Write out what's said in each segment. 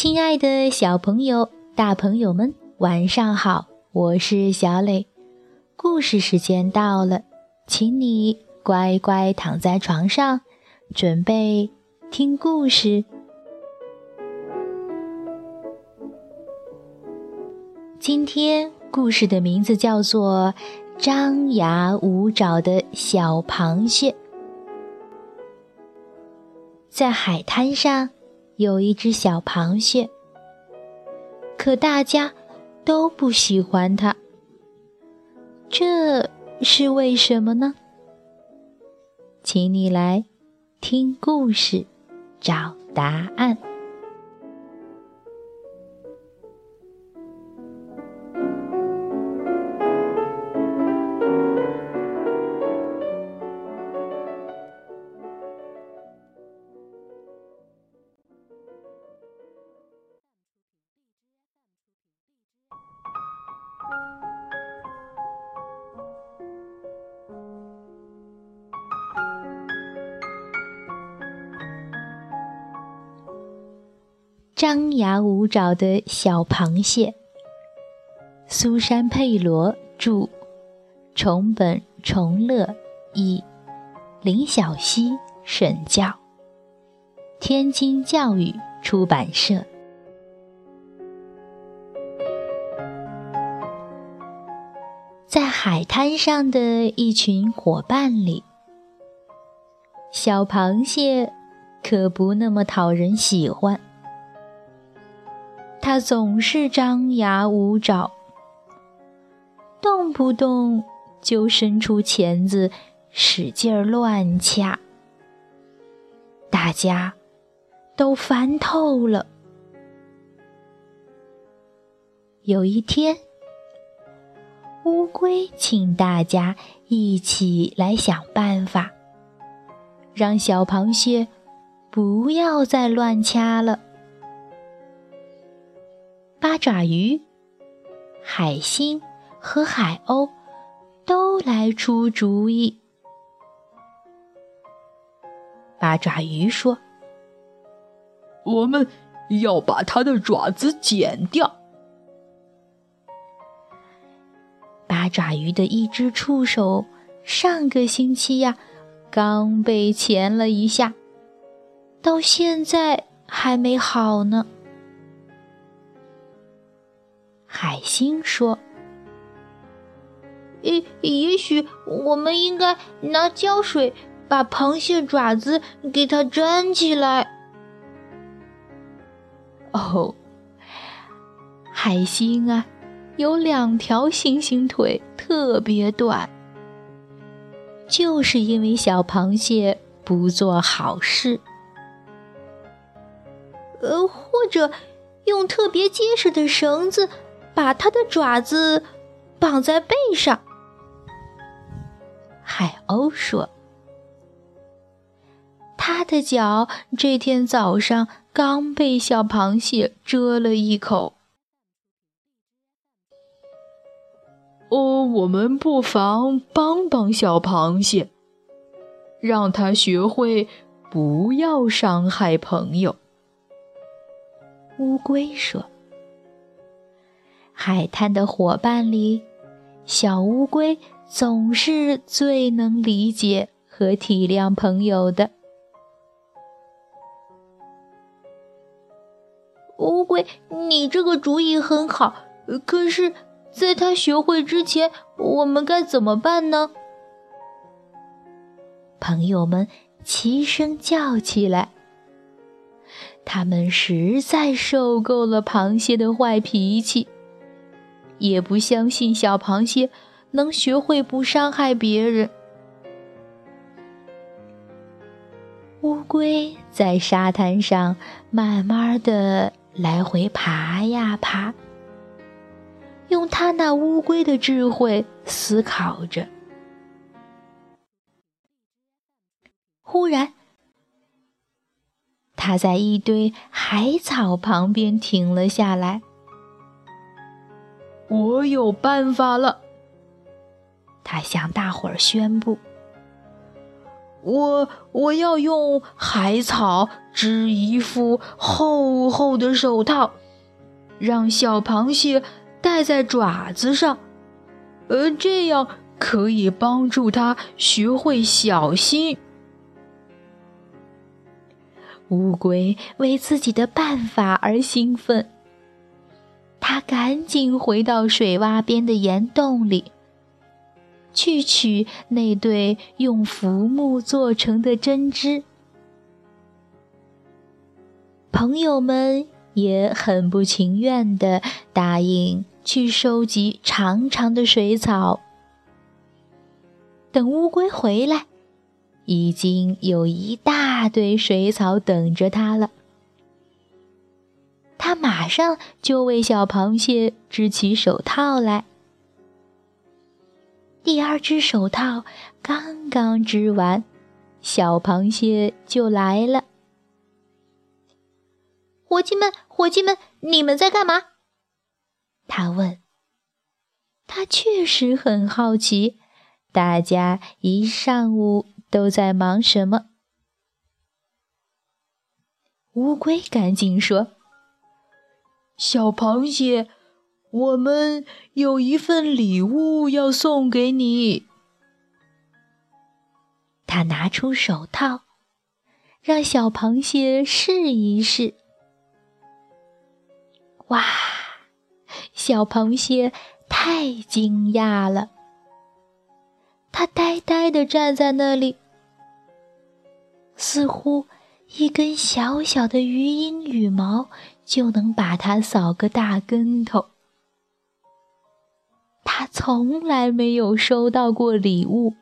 亲爱的小朋友、大朋友们，晚上好！我是小磊，故事时间到了，请你乖乖躺在床上，准备听故事。今天故事的名字叫做《张牙舞爪的小螃蟹》。在海滩上。有一只小螃蟹，可大家都不喜欢它，这是为什么呢？请你来听故事，找答案。张牙舞爪的小螃蟹。苏珊·佩罗著，重本重乐译，林小溪审教，天津教育出版社。在海滩上的一群伙伴里，小螃蟹可不那么讨人喜欢。它总是张牙舞爪，动不动就伸出钳子使劲儿乱掐，大家都烦透了。有一天，乌龟请大家一起来想办法，让小螃蟹不要再乱掐了。八爪鱼、海星和海鸥都来出主意。八爪鱼说：“我们要把它的爪子剪掉。”八爪鱼的一只触手上个星期呀，刚被钳了一下，到现在还没好呢。海星说：“也也许我们应该拿胶水把螃蟹爪子给它粘起来。”哦，海星啊，有两条星星腿，特别短，就是因为小螃蟹不做好事。呃，或者用特别结实的绳子。把它的爪子绑在背上，海鸥说：“它的脚这天早上刚被小螃蟹蛰了一口。”哦，我们不妨帮帮小螃蟹，让它学会不要伤害朋友。”乌龟说。海滩的伙伴里，小乌龟总是最能理解和体谅朋友的。乌龟，你这个主意很好，可是，在他学会之前，我们该怎么办呢？朋友们齐声叫起来。他们实在受够了螃蟹的坏脾气。也不相信小螃蟹能学会不伤害别人。乌龟在沙滩上慢慢的来回爬呀爬，用它那乌龟的智慧思考着。忽然，它在一堆海草旁边停了下来。我有办法了，他向大伙儿宣布：“我我要用海草织一副厚厚的手套，让小螃蟹戴在爪子上，呃，这样可以帮助它学会小心。乌龟为自己的办法而兴奋，他赶紧回到水洼边的岩洞里。去取那对用浮木做成的针织，朋友们也很不情愿地答应去收集长长的水草。等乌龟回来，已经有一大堆水草等着它了。马上就为小螃蟹织起手套来。第二只手套刚刚织完，小螃蟹就来了。伙计们，伙计们，你们在干嘛？他问。他确实很好奇，大家一上午都在忙什么。乌龟赶紧说：“小螃蟹。”我们有一份礼物要送给你。他拿出手套，让小螃蟹试一试。哇，小螃蟹太惊讶了，它呆呆的站在那里，似乎一根小小的鱼鹰羽毛就能把它扫个大跟头。他从来没有收到过礼物。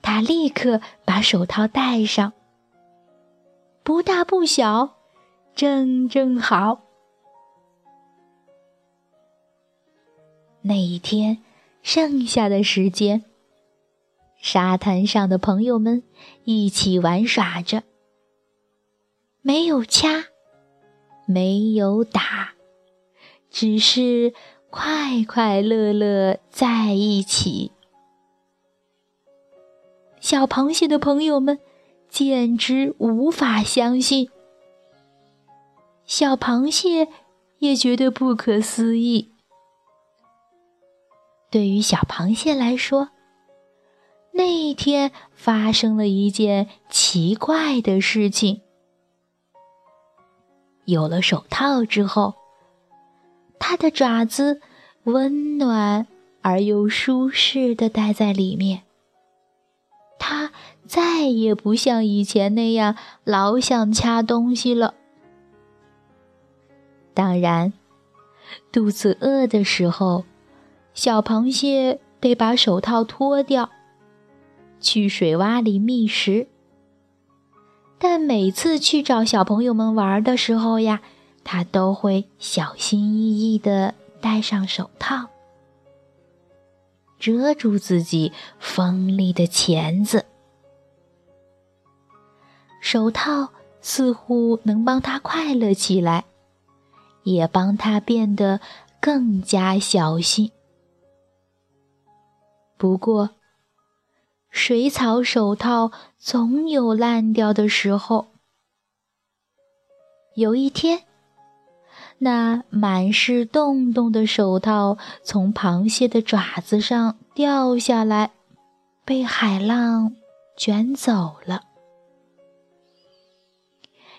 他立刻把手套戴上，不大不小，正正好。那一天剩下的时间，沙滩上的朋友们一起玩耍着，没有掐，没有打，只是。快快乐乐在一起，小螃蟹的朋友们简直无法相信，小螃蟹也觉得不可思议。对于小螃蟹来说，那一天发生了一件奇怪的事情。有了手套之后。它的爪子温暖而又舒适的待在里面，它再也不像以前那样老想掐东西了。当然，肚子饿的时候，小螃蟹得把手套脱掉，去水洼里觅食。但每次去找小朋友们玩的时候呀。他都会小心翼翼地戴上手套，遮住自己锋利的钳子。手套似乎能帮他快乐起来，也帮他变得更加小心。不过，水草手套总有烂掉的时候。有一天。那满是洞洞的手套从螃蟹的爪子上掉下来，被海浪卷走了。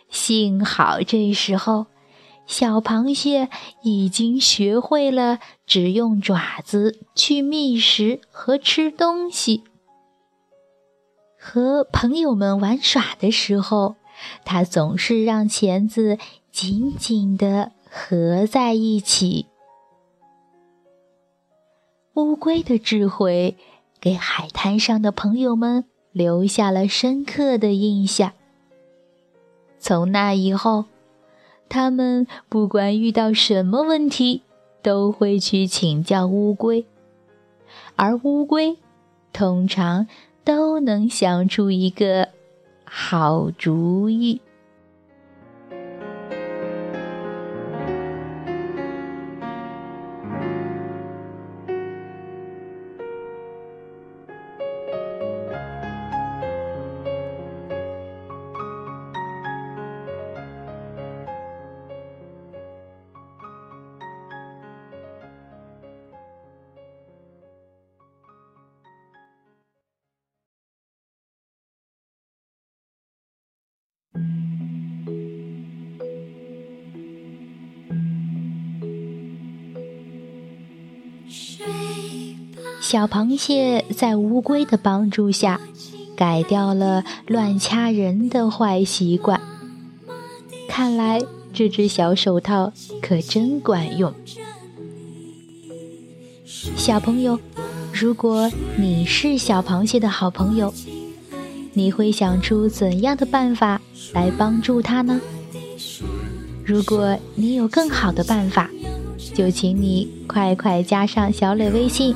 幸好这时候，小螃蟹已经学会了只用爪子去觅食和吃东西。和朋友们玩耍的时候，他总是让钳子紧紧的。合在一起。乌龟的智慧给海滩上的朋友们留下了深刻的印象。从那以后，他们不管遇到什么问题，都会去请教乌龟，而乌龟通常都能想出一个好主意。小螃蟹在乌龟的帮助下，改掉了乱掐人的坏习惯。看来这只小手套可真管用。小朋友，如果你是小螃蟹的好朋友，你会想出怎样的办法来帮助它呢？如果你有更好的办法，就请你快快加上小磊微信，